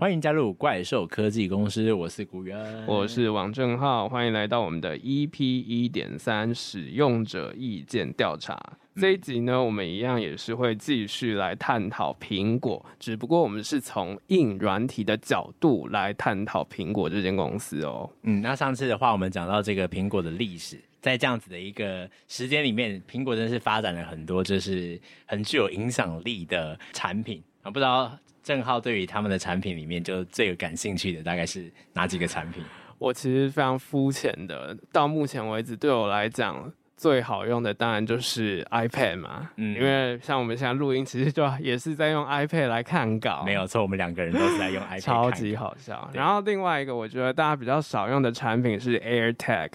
欢迎加入怪兽科技公司，我是古元，我是王正浩，欢迎来到我们的 EP 一点三使用者意见调查。这一集呢，我们一样也是会继续来探讨苹果，只不过我们是从硬软体的角度来探讨苹果这间公司哦。嗯，那上次的话，我们讲到这个苹果的历史，在这样子的一个时间里面，苹果真的是发展了很多，就是很具有影响力的产品啊。不知道正浩对于他们的产品里面，就最有感兴趣的大概是哪几个产品？我其实非常肤浅的，到目前为止，对我来讲。最好用的当然就是 iPad 嘛，嗯，因为像我们现在录音，其实就 也是在用 iPad 来看稿，没有错，我们两个人都是在用 iPad，超级好笑。然后另外一个我觉得大家比较少用的产品是 AirTag，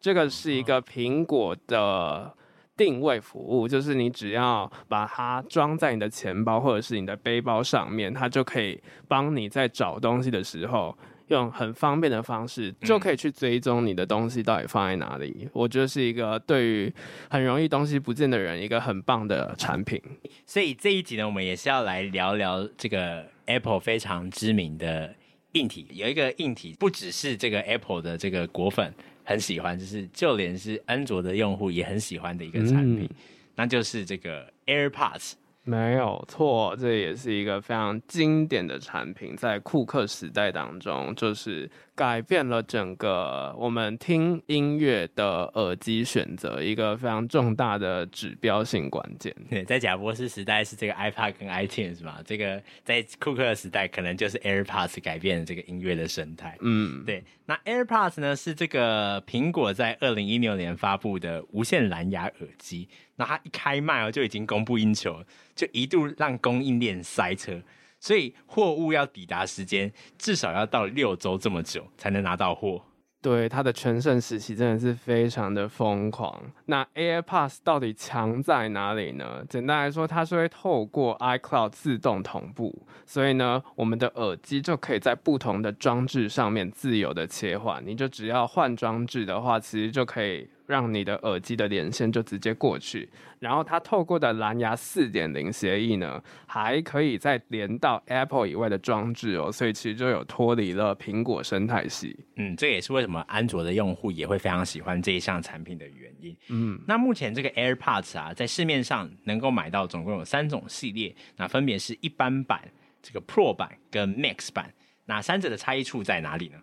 这个是一个苹果的定位服务，就是你只要把它装在你的钱包或者是你的背包上面，它就可以帮你在找东西的时候。用很方便的方式就可以去追踪你的东西到底放在哪里，嗯、我觉得是一个对于很容易东西不见的人一个很棒的产品。所以这一集呢，我们也是要来聊聊这个 Apple 非常知名的硬体。有一个硬体不只是这个 Apple 的这个果粉很喜欢，就是就连是安卓的用户也很喜欢的一个产品，嗯、那就是这个 AirPods。没有错，这也是一个非常经典的产品，在库克时代当中，就是。改变了整个我们听音乐的耳机选择，一个非常重大的指标性关键。对，在贾博士时代是这个 iPad 跟 iTunes 嘛，这个在库克的时代可能就是 AirPods 改变了这个音乐的生态。嗯，对。那 AirPods 呢是这个苹果在二零一六年发布的无线蓝牙耳机，那它一开卖哦就已经供不应求，就一度让供应链塞车。所以货物要抵达时间至少要到六周这么久才能拿到货。对，它的全盛时期真的是非常的疯狂。那 AirPods 到底强在哪里呢？简单来说，它是会透过 iCloud 自动同步，所以呢，我们的耳机就可以在不同的装置上面自由的切换。你就只要换装置的话，其实就可以。让你的耳机的连线就直接过去，然后它透过的蓝牙四点零协议呢，还可以再连到 Apple 以外的装置哦，所以其实就有脱离了苹果生态系。嗯，这也是为什么安卓的用户也会非常喜欢这一项产品的原因。嗯，那目前这个 AirPods 啊，在市面上能够买到总共有三种系列，那分别是一般版、这个 Pro 版跟 Max 版，那三者的差异处在哪里呢？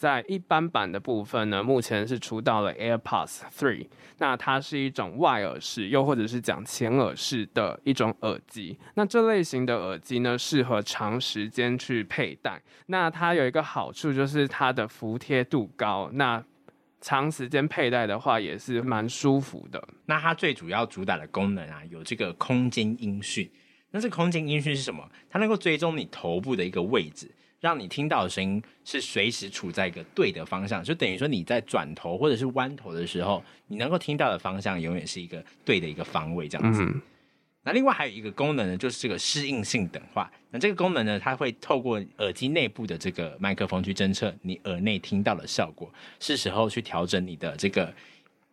在一般版的部分呢，目前是出到了 AirPods 3，那它是一种外耳式，又或者是讲前耳式的一种耳机。那这类型的耳机呢，适合长时间去佩戴。那它有一个好处就是它的服帖度高，那长时间佩戴的话也是蛮舒服的。那它最主要主打的功能啊，有这个空间音讯。那这空间音讯是什么？它能够追踪你头部的一个位置。让你听到的声音是随时处在一个对的方向，就等于说你在转头或者是弯头的时候，你能够听到的方向永远是一个对的一个方位，这样子。嗯。那另外还有一个功能呢，就是这个适应性等化。那这个功能呢，它会透过耳机内部的这个麦克风去侦测你耳内听到的效果，是时候去调整你的这个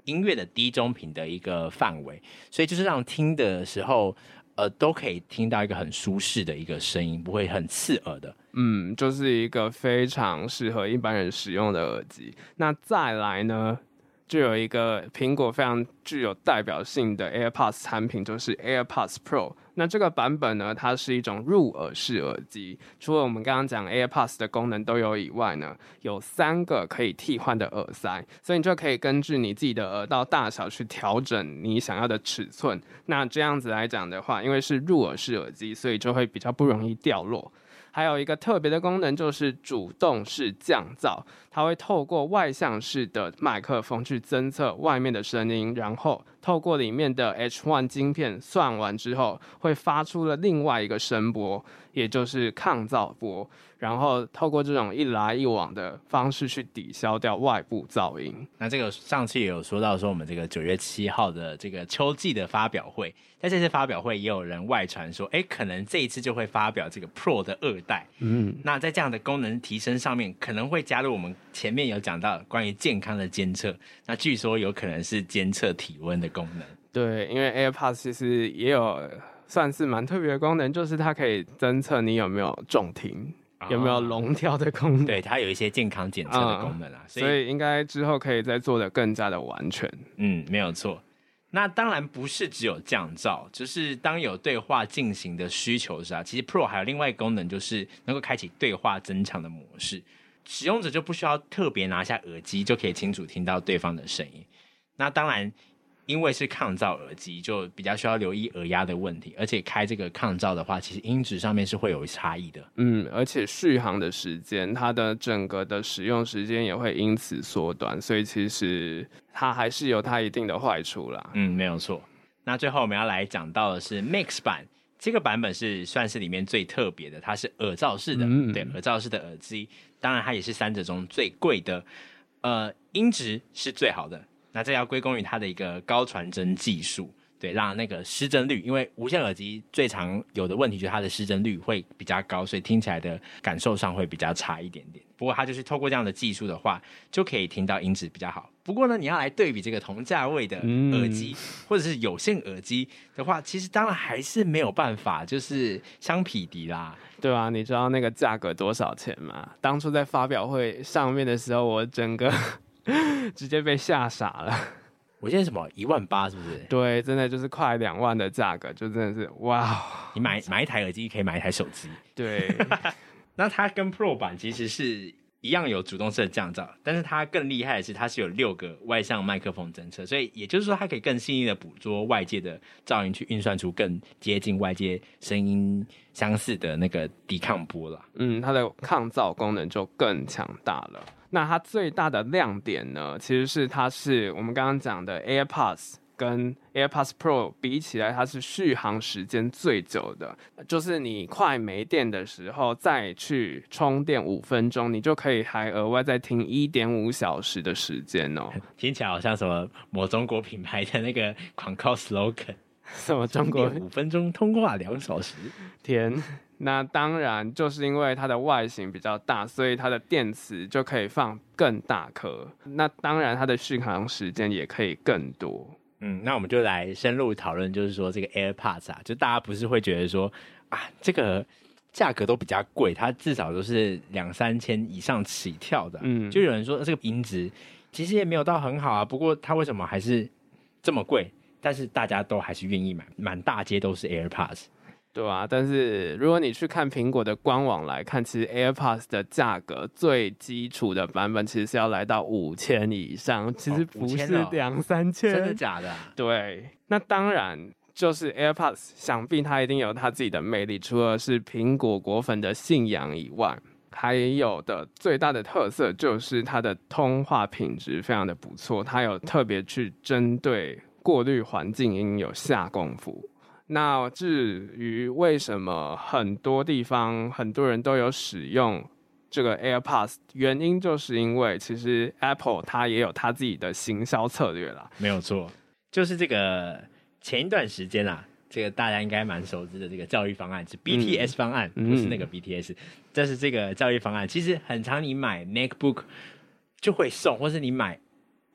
音乐的低中频的一个范围，所以就是让听的时候。呃，都可以听到一个很舒适的一个声音，不会很刺耳的。嗯，就是一个非常适合一般人使用的耳机。那再来呢，就有一个苹果非常具有代表性的 AirPods 产品，就是 AirPods Pro。那这个版本呢，它是一种入耳式耳机。除了我们刚刚讲 AirPods 的功能都有以外呢，有三个可以替换的耳塞，所以你就可以根据你自己的耳道大小去调整你想要的尺寸。那这样子来讲的话，因为是入耳式耳机，所以就会比较不容易掉落。还有一个特别的功能，就是主动式降噪，它会透过外向式的麦克风去侦测外面的声音，然后透过里面的 H1 晶片算完之后，会发出了另外一个声波，也就是抗噪波。然后透过这种一来一往的方式去抵消掉外部噪音。那这个上次也有说到说我们这个九月七号的这个秋季的发表会，在这次发表会也有人外传说，哎，可能这一次就会发表这个 Pro 的二代。嗯，那在这样的功能提升上面，可能会加入我们前面有讲到关于健康的监测。那据说有可能是监测体温的功能。对，因为 AirPods 其实也有算是蛮特别的功能，就是它可以侦测你有没有重听。有没有龙跳的功能？对，它有一些健康检测的功能啊，嗯、所以应该之后可以再做的更加的完全。嗯，没有错。那当然不是只有降噪，就是当有对话进行的需求时啊，其实 Pro 还有另外一个功能，就是能够开启对话增强的模式，使用者就不需要特别拿下耳机就可以清楚听到对方的声音。那当然。因为是抗噪耳机，就比较需要留意耳压的问题，而且开这个抗噪的话，其实音质上面是会有差异的。嗯，而且续航的时间，它的整个的使用时间也会因此缩短，所以其实它还是有它一定的坏处啦。嗯，没有错。那最后我们要来讲到的是 Mix 版，这个版本是算是里面最特别的，它是耳罩式的，嗯、对，耳罩式的耳机，当然它也是三者中最贵的，呃，音质是最好的。那这要归功于它的一个高传真技术，对，让那个失真率，因为无线耳机最常有的问题就是它的失真率会比较高，所以听起来的感受上会比较差一点点。不过它就是透过这样的技术的话，就可以听到音质比较好。不过呢，你要来对比这个同价位的耳机、嗯、或者是有线耳机的话，其实当然还是没有办法，就是相匹敌啦。对啊，你知道那个价格多少钱吗？当初在发表会上面的时候，我整个。直接被吓傻了！我现在什么一万八是不是？对，真的就是快两万的价格，就真的是哇！你买买一台耳机可以买一台手机。对，那它跟 Pro 版其实是一样有主动式的降噪，但是它更厉害的是它是有六个外向麦克风侦测，所以也就是说它可以更细腻的捕捉外界的噪音，去运算出更接近外界声音相似的那个抵抗波了。嗯，它的抗噪功能就更强大了。那它最大的亮点呢，其实是它是我们刚刚讲的 AirPods 跟 AirPods Pro 比起来，它是续航时间最久的。就是你快没电的时候再去充电五分钟，你就可以还额外再听一点五小时的时间哦。听起来好像什么某中国品牌的那个广告 slogan，什么中国五分钟通话两小时？天！那当然，就是因为它的外形比较大，所以它的电池就可以放更大颗。那当然，它的续航时间也可以更多。嗯，那我们就来深入讨论，就是说这个 AirPods 啊，就大家不是会觉得说啊，这个价格都比较贵，它至少都是两三千以上起跳的。嗯，就有人说这个音质其实也没有到很好啊，不过它为什么还是这么贵？但是大家都还是愿意买，满大街都是 AirPods。对啊，但是如果你去看苹果的官网来看，其实 AirPods 的价格最基础的版本其实是要来到五千以上，其实不是两三千，真的假的？对，那当然就是 AirPods，想必它一定有它自己的魅力，除了是苹果果粉的信仰以外，还有的最大的特色就是它的通话品质非常的不错，它有特别去针对过滤环境音有下功夫。那至于为什么很多地方很多人都有使用这个 AirPods，原因就是因为其实 Apple 它也有它自己的行销策略啦。没有错，就是这个前一段时间啊，这个大家应该蛮熟知的这个教育方案是 BTS 方案，嗯、不是那个 BTS，这、嗯、是这个教育方案。其实很常你买 MacBook 就会送，或是你买。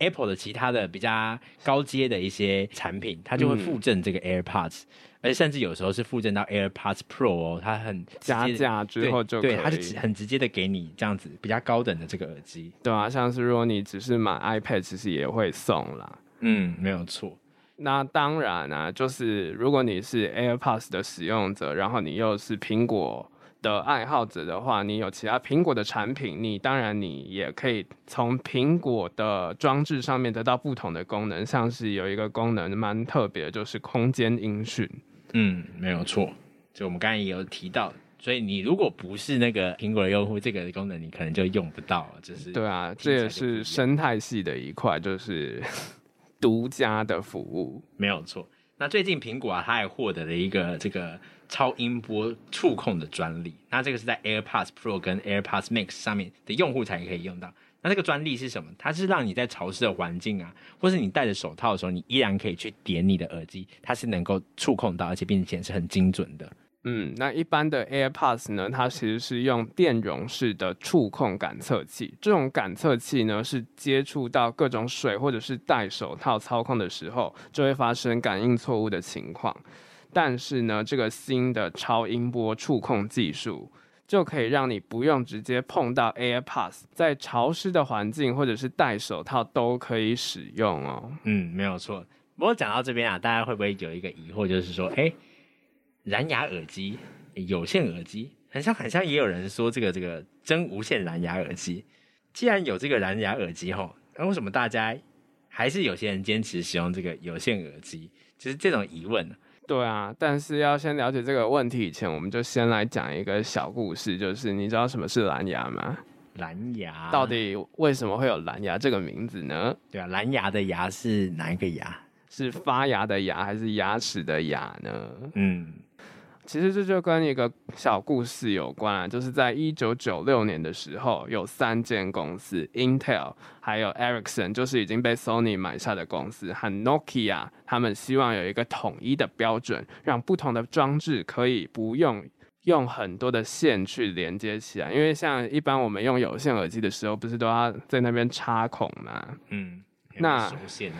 Apple 的其他的比较高阶的一些产品，它就会附赠这个 AirPods，、嗯、而且甚至有时候是附赠到 AirPods Pro 哦，它很加价之后就，对，它是很直接的给你这样子比较高等的这个耳机，对啊，像是如果你只是买 iPad，其实也会送啦。嗯，没有错。那当然啊，就是如果你是 AirPods 的使用者，然后你又是苹果。的爱好者的话，你有其他苹果的产品，你当然你也可以从苹果的装置上面得到不同的功能，像是有一个功能蛮特别的，就是空间音讯。嗯，没有错，就我们刚才也有提到，所以你如果不是那个苹果的用户，这个功能你可能就用不到了。就是对啊，这也是生态系的一块，就是 独家的服务，没有错。那最近苹果啊，它也获得了一个这个。超音波触控的专利，那这个是在 AirPods Pro 跟 AirPods Max 上面的用户才可以用到。那这个专利是什么？它是让你在潮湿的环境啊，或是你戴着手套的时候，你依然可以去点你的耳机，它是能够触控到，而且并且是很精准的。嗯，那一般的 AirPods 呢，它其实是用电容式的触控感测器，这种感测器呢是接触到各种水或者是戴手套操控的时候，就会发生感应错误的情况。但是呢，这个新的超音波触控技术就可以让你不用直接碰到 AirPods，在潮湿的环境或者是戴手套都可以使用哦。嗯，没有错。不过讲到这边啊，大家会不会有一个疑惑，就是说，哎，蓝牙耳机、有线耳机，很像很像，也有人说这个这个真无线蓝牙耳机。既然有这个蓝牙耳机吼，那为什么大家还是有些人坚持使用这个有线耳机？就是这种疑问。对啊，但是要先了解这个问题以前，我们就先来讲一个小故事，就是你知道什么是蓝牙吗？蓝牙到底为什么会有蓝牙这个名字呢？对啊，蓝牙的牙是哪一个牙？是发芽的芽还是牙齿的牙呢？嗯。其实这就跟一个小故事有关啊，就是在一九九六年的时候，有三间公司，Intel，还有 Ericsson，就是已经被 Sony 买下的公司，和 Nokia，他们希望有一个统一的标准，让不同的装置可以不用用很多的线去连接起来，因为像一般我们用有线耳机的时候，不是都要在那边插孔吗？嗯，那线。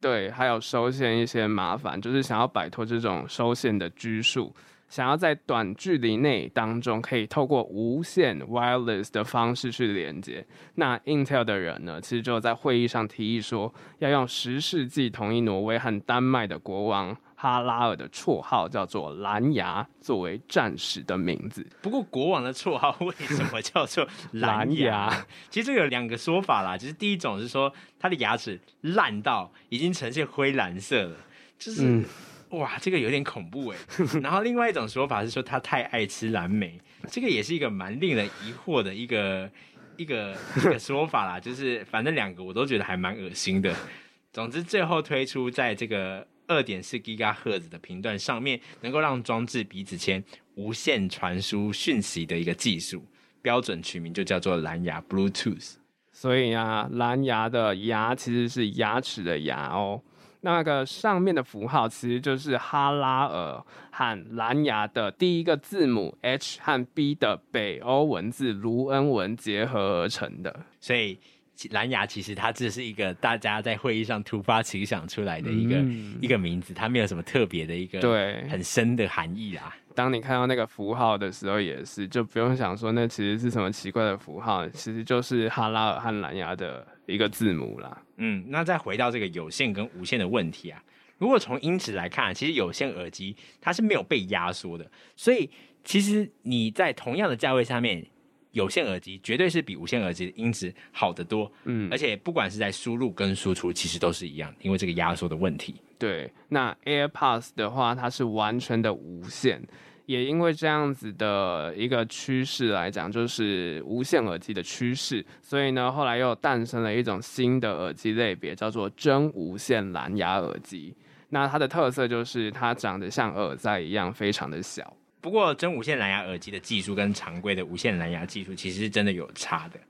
对，还有收线一些麻烦，就是想要摆脱这种收线的拘束，想要在短距离内当中可以透过无线 wireless 的方式去连接。那 Intel 的人呢，其实就在会议上提议说，要用十世纪统一挪威和丹麦的国王。哈拉尔的绰号叫做蓝牙，作为战士的名字。不过，国王的绰号为什么叫做蓝牙？其实这有两个说法啦。就是第一种是说他的牙齿烂到已经呈现灰蓝色了，就是、嗯、哇，这个有点恐怖哎。然后另外一种说法是说他太爱吃蓝莓，这个也是一个蛮令人疑惑的一个一个一个说法啦。就是反正两个我都觉得还蛮恶心的。总之，最后推出在这个。二点四吉赫兹的频段上面，能够让装置彼此间无线传输讯息的一个技术标准取名就叫做蓝牙 Bluetooth。所以啊，蓝牙的牙其实是牙齿的牙哦。那个上面的符号其实就是哈拉尔和蓝牙的第一个字母 H 和 B 的北欧文字卢恩文结合而成的，所以。蓝牙其实它只是一个大家在会议上突发奇想出来的一个、嗯、一个名字，它没有什么特别的一个对很深的含义啊。当你看到那个符号的时候，也是就不用想说那其实是什么奇怪的符号，其实就是哈拉尔和蓝牙的一个字母啦。嗯，那再回到这个有线跟无线的问题啊，如果从音质来看，其实有线耳机它是没有被压缩的，所以其实你在同样的价位下面。有线耳机绝对是比无线耳机的音质好得多，嗯，而且不管是在输入跟输出，其实都是一样，因为这个压缩的问题。对，那 AirPods 的话，它是完全的无线，也因为这样子的一个趋势来讲，就是无线耳机的趋势，所以呢，后来又诞生了一种新的耳机类别，叫做真无线蓝牙耳机。那它的特色就是它长得像耳塞一样，非常的小。不过，真无线蓝牙耳机的技术跟常规的无线蓝牙技术其实是真的有差的。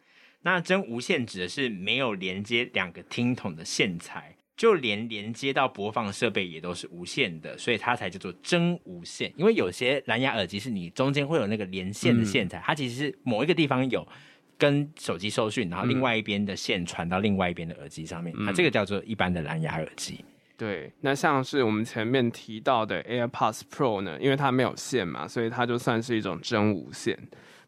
那真无线指的是没有连接两个听筒的线材，就连连接到播放设备也都是无线的，所以它才叫做真无线。因为有些蓝牙耳机是你中间会有那个连线的线材，嗯、它其实是某一个地方有跟手机收讯，然后另外一边的线传到另外一边的耳机上面，那、嗯、这个叫做一般的蓝牙耳机。对，那像是我们前面提到的 AirPods Pro 呢，因为它没有线嘛，所以它就算是一种真无线。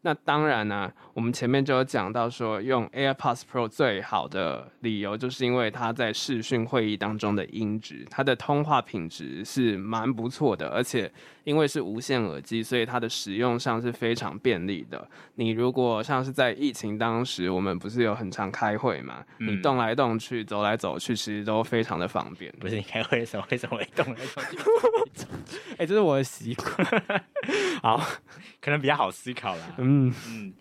那当然呢、啊，我们前面就有讲到说，用 AirPods Pro 最好的理由，就是因为它在视讯会议当中的音质，它的通话品质是蛮不错的，而且因为是无线耳机，所以它的使用上是非常便利的。你如果像是在疫情当时，我们不是有很常开会嘛，嗯、你动来动去、走来走去，其实都非常的方便。不是你开会的时候为什么会动来动去？哎、欸，这是我的习惯。好。可能比较好思考啦，嗯嗯，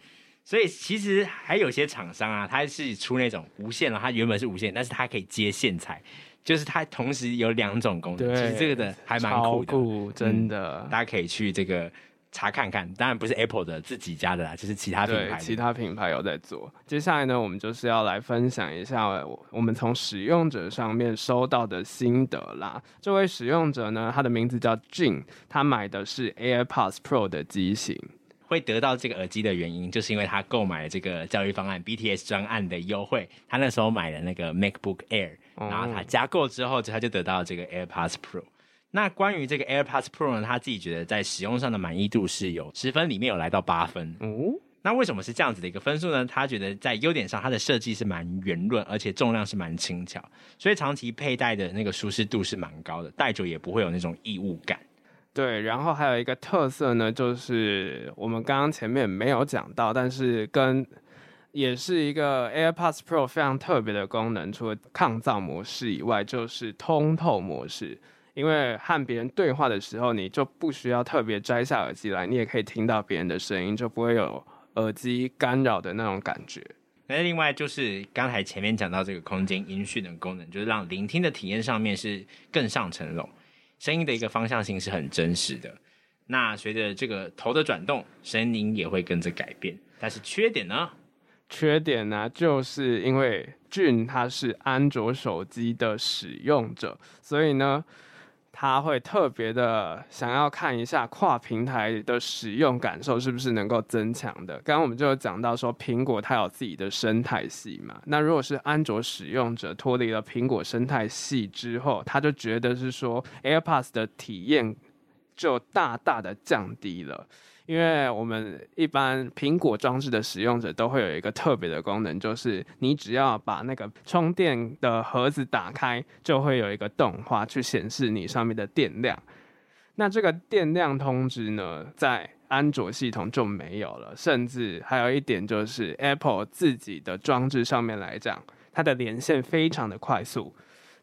所以其实还有些厂商啊，它是出那种无线的，它原本是无线，但是它可以接线材，就是它同时有两种功能，对其实这个的还蛮酷的，酷真的、嗯，大家可以去这个。查看看，当然不是 Apple 的自己家的啦，就是其他品牌。其他品牌有在做。接下来呢，我们就是要来分享一下我们从使用者上面收到的心得啦。这位使用者呢，他的名字叫 Jin，他买的是 AirPods Pro 的机型。会得到这个耳机的原因，就是因为他购买了这个教育方案 BTS 专案的优惠。他那时候买了那个 MacBook Air，然后他加购之后，他就得到这个 AirPods Pro。那关于这个 AirPods Pro 呢，他自己觉得在使用上的满意度是有十分，里面有来到八分。哦，那为什么是这样子的一个分数呢？他觉得在优点上，它的设计是蛮圆润，而且重量是蛮轻巧，所以长期佩戴的那个舒适度是蛮高的，戴久也不会有那种异物感。对，然后还有一个特色呢，就是我们刚刚前面没有讲到，但是跟也是一个 AirPods Pro 非常特别的功能，除了抗噪模式以外，就是通透模式。因为和别人对话的时候，你就不需要特别摘下耳机来，你也可以听到别人的声音，就不会有耳机干扰的那种感觉。那另外就是刚才前面讲到这个空间音讯的功能，就是让聆听的体验上面是更上层楼，声音的一个方向性是很真实的。那随着这个头的转动，声音也会跟着改变。但是缺点呢？缺点呢，就是因为俊他是安卓手机的使用者，所以呢。他会特别的想要看一下跨平台的使用感受是不是能够增强的。刚刚我们就有讲到说，苹果它有自己的生态系嘛。那如果是安卓使用者脱离了苹果生态系之后，他就觉得是说 AirPods 的体验就大大的降低了。因为我们一般苹果装置的使用者都会有一个特别的功能，就是你只要把那个充电的盒子打开，就会有一个动画去显示你上面的电量。那这个电量通知呢，在安卓系统就没有了，甚至还有一点就是 Apple 自己的装置上面来讲，它的连线非常的快速。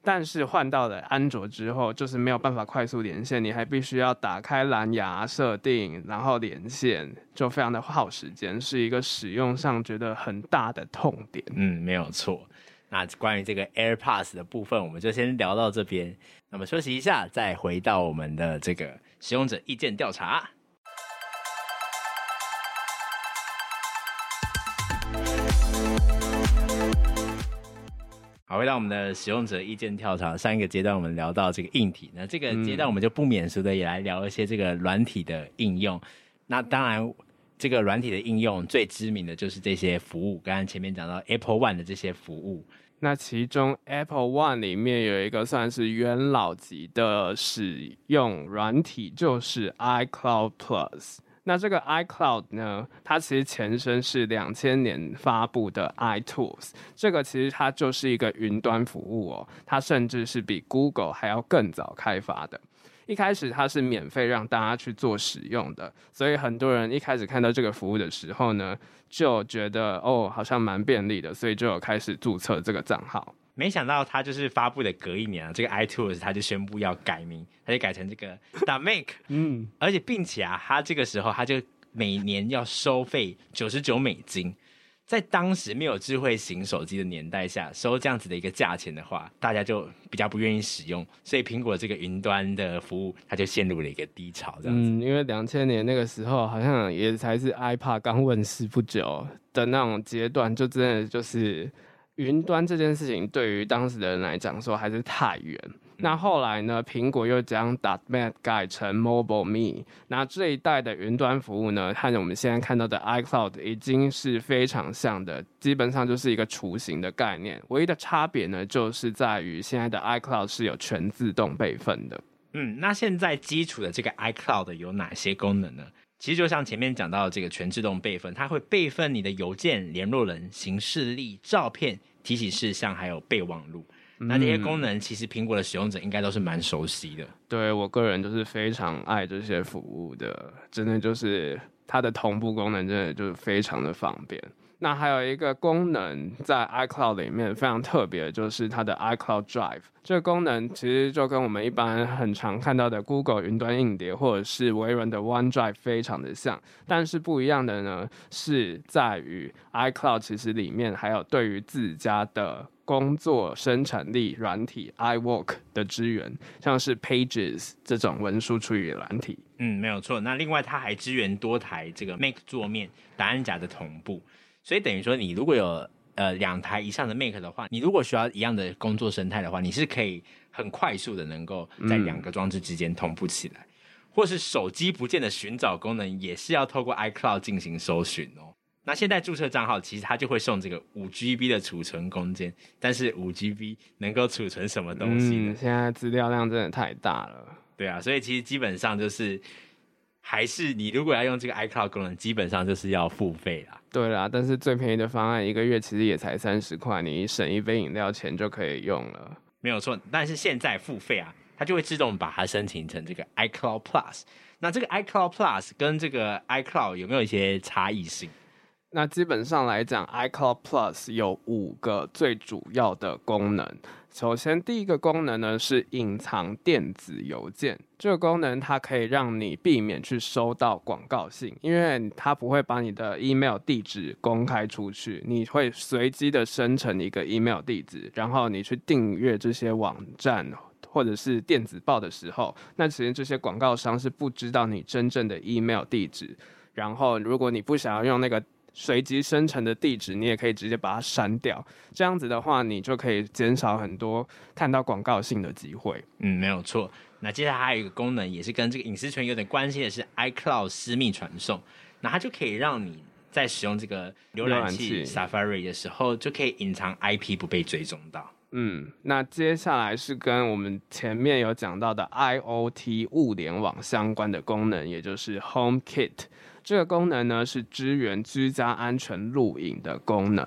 但是换到了安卓之后，就是没有办法快速连线，你还必须要打开蓝牙设定，然后连线，就非常的耗时间，是一个使用上觉得很大的痛点。嗯，没有错。那关于这个 AirPods 的部分，我们就先聊到这边。那么休息一下，再回到我们的这个使用者意见调查。回到我们的使用者意见跳槽。上一个阶段我们聊到这个硬体，那这个阶段我们就不免俗的也来聊一些这个软体的应用。那当然，这个软体的应用最知名的就是这些服务。刚刚前面讲到 Apple One 的这些服务，那其中 Apple One 里面有一个算是元老级的使用软体，就是 iCloud Plus。那这个 iCloud 呢，它其实前身是两千年发布的 iTools，这个其实它就是一个云端服务哦，它甚至是比 Google 还要更早开发的。一开始它是免费让大家去做使用的，所以很多人一开始看到这个服务的时候呢，就觉得哦，好像蛮便利的，所以就有开始注册这个账号。没想到他就是发布的隔一年啊，这个 iTunes 他就宣布要改名，他就改成这个 Make，嗯，而且并且啊，他这个时候他就每年要收费九十九美金，在当时没有智慧型手机的年代下，收这样子的一个价钱的话，大家就比较不愿意使用，所以苹果这个云端的服务，它就陷入了一个低潮，这样子。嗯，因为两千年那个时候好像也才是 iPad 刚问世不久的那种阶段，就真的就是。云端这件事情对于当时的人来讲说还是太远。那后来呢，苹果又将 .Mac 改成 Mobile Me。那这一代的云端服务呢，和我们现在看到的 iCloud 已经是非常像的，基本上就是一个雏形的概念。唯一的差别呢，就是在于现在的 iCloud 是有全自动备份的。嗯，那现在基础的这个 iCloud 有哪些功能呢？其实就像前面讲到的这个全自动备份，它会备份你的邮件、联络人、行事历、照片、提醒事项，还有备忘录。嗯、那这些功能，其实苹果的使用者应该都是蛮熟悉的。对，我个人就是非常爱这些服务的，真的就是它的同步功能，真的就是非常的方便。那还有一个功能在 iCloud 里面非常特别，就是它的 iCloud Drive。这个功能其实就跟我们一般很常看到的 Google 云端硬碟或者是微软的 OneDrive 非常的像，但是不一样的呢，是在于 iCloud 其实里面还有对于自家的工作生产力软体 iWork 的支援，像是 Pages 这种文书处理软体。嗯，没有错。那另外它还支援多台这个 Mac 桌面档案夹的同步。所以等于说，你如果有呃两台以上的 Mac 的话，你如果需要一样的工作生态的话，你是可以很快速的能够在两个装置之间同步起来，嗯、或是手机不见的寻找功能也是要透过 iCloud 进行搜寻哦。那现在注册账号其实它就会送这个五 GB 的储存空间，但是五 GB 能够储存什么东西呢？嗯、现在资料量真的太大了。对啊，所以其实基本上就是，还是你如果要用这个 iCloud 功能，基本上就是要付费啦。对啦，但是最便宜的方案一个月其实也才三十块，你省一杯饮料钱就可以用了。没有错，但是现在付费啊，它就会自动把它申请成这个 iCloud Plus。那这个 iCloud Plus 跟这个 iCloud 有没有一些差异性？那基本上来讲，iCloud Plus 有五个最主要的功能。首先，第一个功能呢是隐藏电子邮件。这个功能它可以让你避免去收到广告信，因为它不会把你的 email 地址公开出去，你会随机的生成一个 email 地址，然后你去订阅这些网站或者是电子报的时候，那其实这些广告商是不知道你真正的 email 地址。然后，如果你不想要用那个随机生成的地址，你也可以直接把它删掉。这样子的话，你就可以减少很多看到广告性的机会。嗯，没有错。那接下来还有一个功能，也是跟这个隐私权有点关系的，是 iCloud 私密传送。那它就可以让你在使用这个浏览器 Safari 的时候，就可以隐藏 IP 不被追踪到。嗯，那接下来是跟我们前面有讲到的 IoT 物联网相关的功能，也就是 HomeKit。这个功能呢是支援居家安全录影的功能。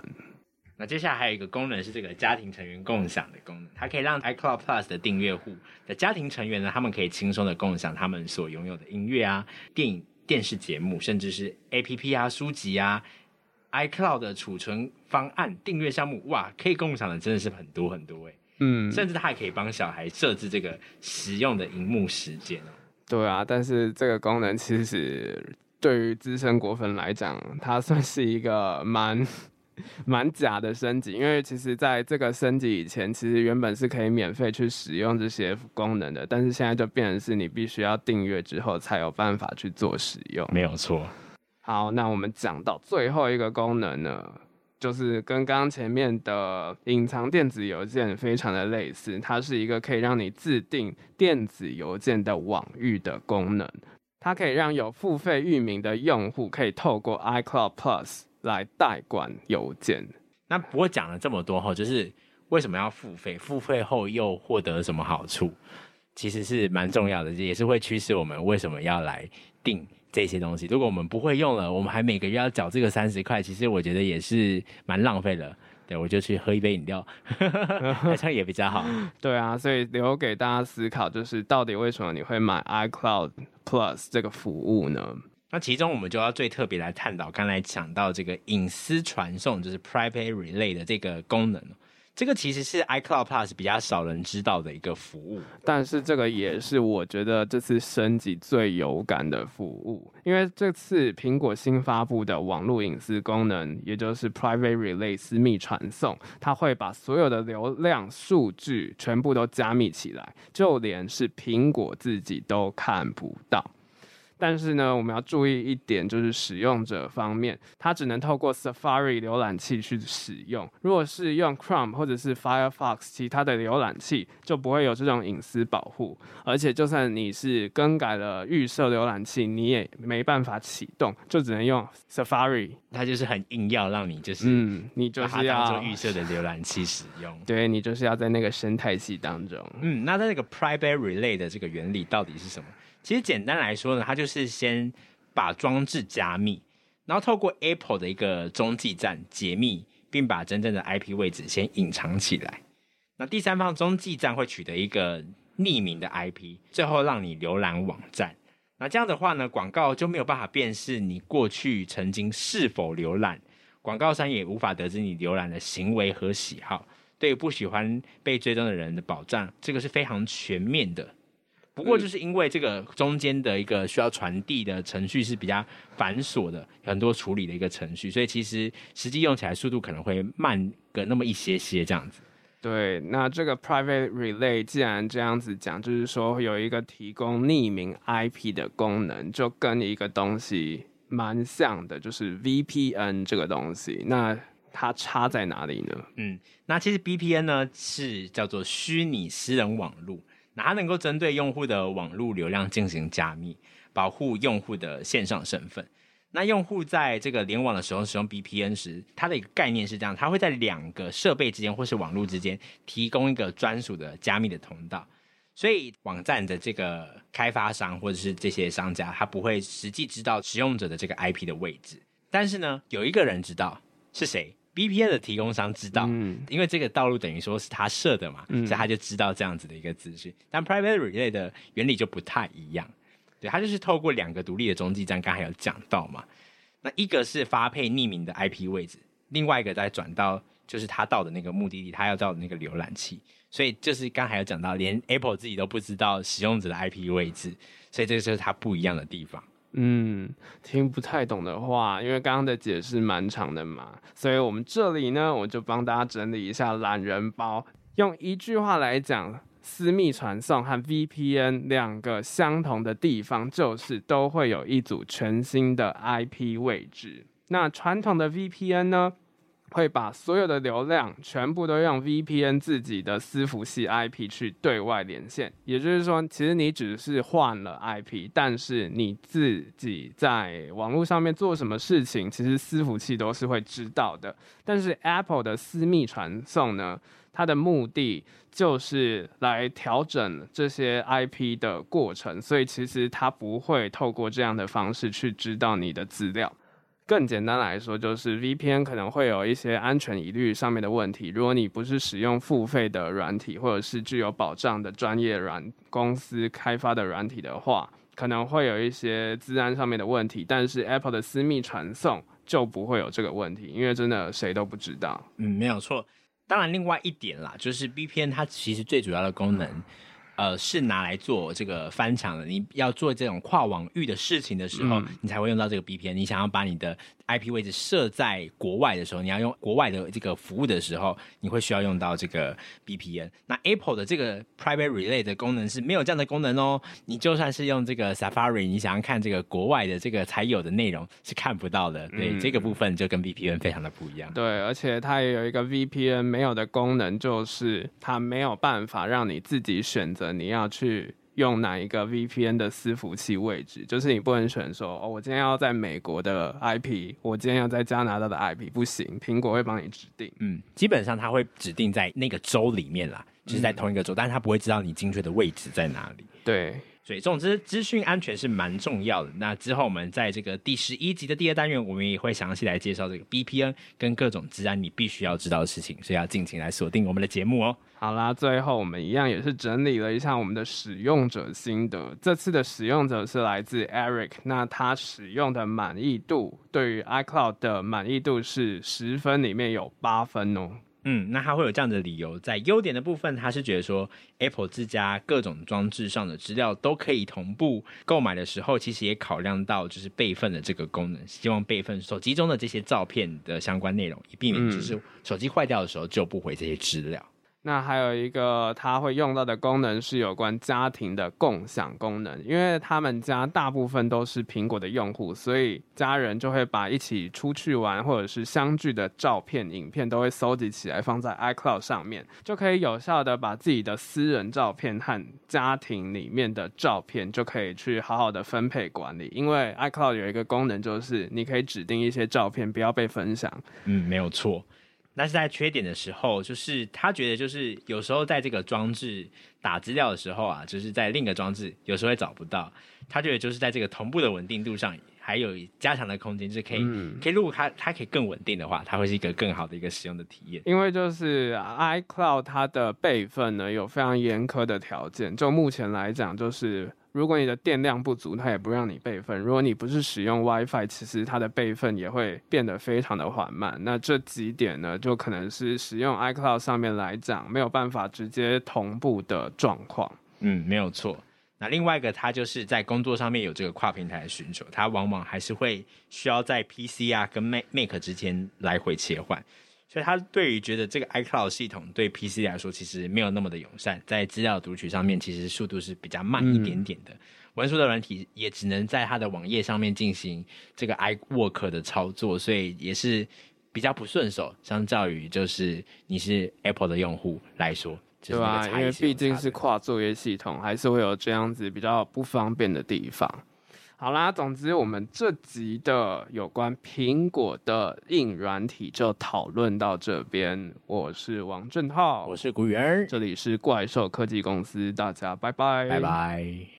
那接下来还有一个功能是这个家庭成员共享的功能，它可以让 iCloud Plus 的订阅户的家庭成员呢，他们可以轻松的共享他们所拥有的音乐啊、电影、电视节目，甚至是 APP 啊、书籍啊。iCloud 的储存方案订阅项目，哇，可以共享的真的是很多很多哎。嗯，甚至它还可以帮小孩设置这个使用的荧幕时间哦。对啊，但是这个功能其实。对于资深果粉来讲，它算是一个蛮蛮假的升级，因为其实在这个升级以前，其实原本是可以免费去使用这些功能的，但是现在就变成是你必须要订阅之后才有办法去做使用。没有错。好，那我们讲到最后一个功能呢，就是跟刚刚前面的隐藏电子邮件非常的类似，它是一个可以让你自定电子邮件的网域的功能。它可以让有付费域名的用户可以透过 iCloud Plus 来代管邮件。那不过讲了这么多后，就是为什么要付费？付费后又获得什么好处？其实是蛮重要的，也是会驱使我们为什么要来订这些东西。如果我们不会用了，我们还每个月要缴这个三十块，其实我觉得也是蛮浪费的。对，我就去喝一杯饮料，好像也比较好。对啊，所以留给大家思考，就是到底为什么你会买 iCloud Plus 这个服务呢？那其中我们就要最特别来探讨，刚才讲到这个隐私传送，就是 Private Relay 的这个功能。这个其实是 iCloud Plus 比较少人知道的一个服务，但是这个也是我觉得这次升级最有感的服务，因为这次苹果新发布的网络隐私功能，也就是 Private Relay 私密传送，它会把所有的流量数据全部都加密起来，就连是苹果自己都看不到。但是呢，我们要注意一点，就是使用者方面，它只能透过 Safari 浏览器去使用。如果是用 Chrome 或者是 Firefox 其他的浏览器，就不会有这种隐私保护。而且，就算你是更改了预设浏览器，你也没办法启动，就只能用 Safari。它就是很硬要让你就是，嗯，你就是要做预设的浏览器使用。对，你就是要在那个生态系当中。嗯，那在那个 Private Relay 的这个原理到底是什么？其实简单来说呢，它就是先把装置加密，然后透过 Apple 的一个中继站解密，并把真正的 IP 位置先隐藏起来。那第三方中继站会取得一个匿名的 IP，最后让你浏览网站。那这样的话呢，广告就没有办法辨识你过去曾经是否浏览，广告商也无法得知你浏览的行为和喜好。对于不喜欢被追踪的人的保障，这个是非常全面的。不过就是因为这个中间的一个需要传递的程序是比较繁琐的，很多处理的一个程序，所以其实实际用起来速度可能会慢个那么一些些这样子。对，那这个 Private Relay 既然这样子讲，就是说有一个提供匿名 IP 的功能，就跟一个东西蛮像的，就是 VPN 这个东西。那它差在哪里呢？嗯，那其实 VPN 呢是叫做虚拟私人网络。它能够针对用户的网络流量进行加密，保护用户的线上身份。那用户在这个联网的时候使用 VPN 时，它的一个概念是这样：它会在两个设备之间或是网络之间提供一个专属的加密的通道。所以网站的这个开发商或者是这些商家，他不会实际知道使用者的这个 IP 的位置。但是呢，有一个人知道是谁，VPN 的提供商知道，嗯，因为这个道路等于说是他设的嘛，嗯，所以他就知道这样子的一个资讯。但 Private Relay 的原理就不太一样，对，他就是透过两个独立的中继站，刚才有讲到嘛。那一个是发配匿名的 IP 位置，另外一个再转到就是他到的那个目的地，他要到的那个浏览器。所以就是刚才有讲到，连 Apple 自己都不知道使用者的 IP 位置，所以这个就是它不一样的地方。嗯，听不太懂的话，因为刚刚的解释蛮长的嘛，所以我们这里呢，我就帮大家整理一下懒人包，用一句话来讲，私密传送和 VPN 两个相同的地方，就是都会有一组全新的 IP 位置。那传统的 VPN 呢？会把所有的流量全部都用 VPN 自己的私服器 IP 去对外连线，也就是说，其实你只是换了 IP，但是你自己在网络上面做什么事情，其实私服器都是会知道的。但是 Apple 的私密传送呢，它的目的就是来调整这些 IP 的过程，所以其实它不会透过这样的方式去知道你的资料。更简单来说，就是 VPN 可能会有一些安全疑虑上面的问题。如果你不是使用付费的软体，或者是具有保障的专业软公司开发的软体的话，可能会有一些资安上面的问题。但是 Apple 的私密传送就不会有这个问题，因为真的谁都不知道。嗯，没有错。当然，另外一点啦，就是 VPN 它其实最主要的功能。呃，是拿来做这个翻墙的。你要做这种跨网域的事情的时候，嗯、你才会用到这个 VPN。你想要把你的 IP 位置设在国外的时候，你要用国外的这个服务的时候，你会需要用到这个 VPN。那 Apple 的这个 Private Relay 的功能是没有这样的功能哦。你就算是用这个 Safari，你想要看这个国外的这个才有的内容是看不到的。对，嗯、这个部分就跟 VPN 非常的不一样。对，而且它也有一个 VPN 没有的功能，就是它没有办法让你自己选择。你要去用哪一个 VPN 的伺服器位置？就是你不能选说，哦，我今天要在美国的 IP，我今天要在加拿大的 IP，不行，苹果会帮你指定。嗯，基本上它会指定在那个州里面啦，就是在同一个州，嗯、但是它不会知道你精确的位置在哪里。对。所以，总之，资讯安全是蛮重要的。那之后，我们在这个第十一集的第二单元，我们也会详细来介绍这个 B P N 跟各种资安你必须要知道的事情，所以要尽情来锁定我们的节目哦。好啦，最后我们一样也是整理了一下我们的使用者心得。这次的使用者是来自 Eric，那他使用的满意度对于 iCloud 的满意度是十分里面有八分哦。嗯，那他会有这样的理由，在优点的部分，他是觉得说，Apple 自家各种装置上的资料都可以同步购买的时候，其实也考量到就是备份的这个功能，希望备份手机中的这些照片的相关内容，以避免就是手机坏掉的时候救不回这些资料。那还有一个他会用到的功能是有关家庭的共享功能，因为他们家大部分都是苹果的用户，所以家人就会把一起出去玩或者是相聚的照片、影片都会搜集起来放在 iCloud 上面，就可以有效的把自己的私人照片和家庭里面的照片就可以去好好的分配管理。因为 iCloud 有一个功能就是你可以指定一些照片不要被分享。嗯，没有错。但是在缺点的时候，就是他觉得就是有时候在这个装置打资料的时候啊，就是在另一个装置有时候会找不到。他觉得就是在这个同步的稳定度上还有加强的空间，就是可以、嗯、可以如果它它可以更稳定的话，它会是一个更好的一个使用的体验。因为就是 iCloud 它的备份呢有非常严苛的条件，就目前来讲就是。如果你的电量不足，它也不让你备份。如果你不是使用 WiFi，其实它的备份也会变得非常的缓慢。那这几点呢，就可能是使用 iCloud 上面来讲没有办法直接同步的状况。嗯，没有错。那另外一个，它就是在工作上面有这个跨平台的需求，它往往还是会需要在 PC 啊跟 Mac Mac 之间来回切换。所以，他对于觉得这个 iCloud 系统对 PC 来说其实没有那么的友善，在资料读取上面其实速度是比较慢一点点的。嗯、文书的软体也只能在它的网页上面进行这个 iWork 的操作，所以也是比较不顺手。相较于就是你是 Apple 的用户来说，对吧？因为毕竟是跨作业系统，还是会有这样子比较不方便的地方。好啦，总之我们这集的有关苹果的硬软体就讨论到这边。我是王正浩，我是古雨儿，这里是怪兽科技公司，大家拜拜，拜拜。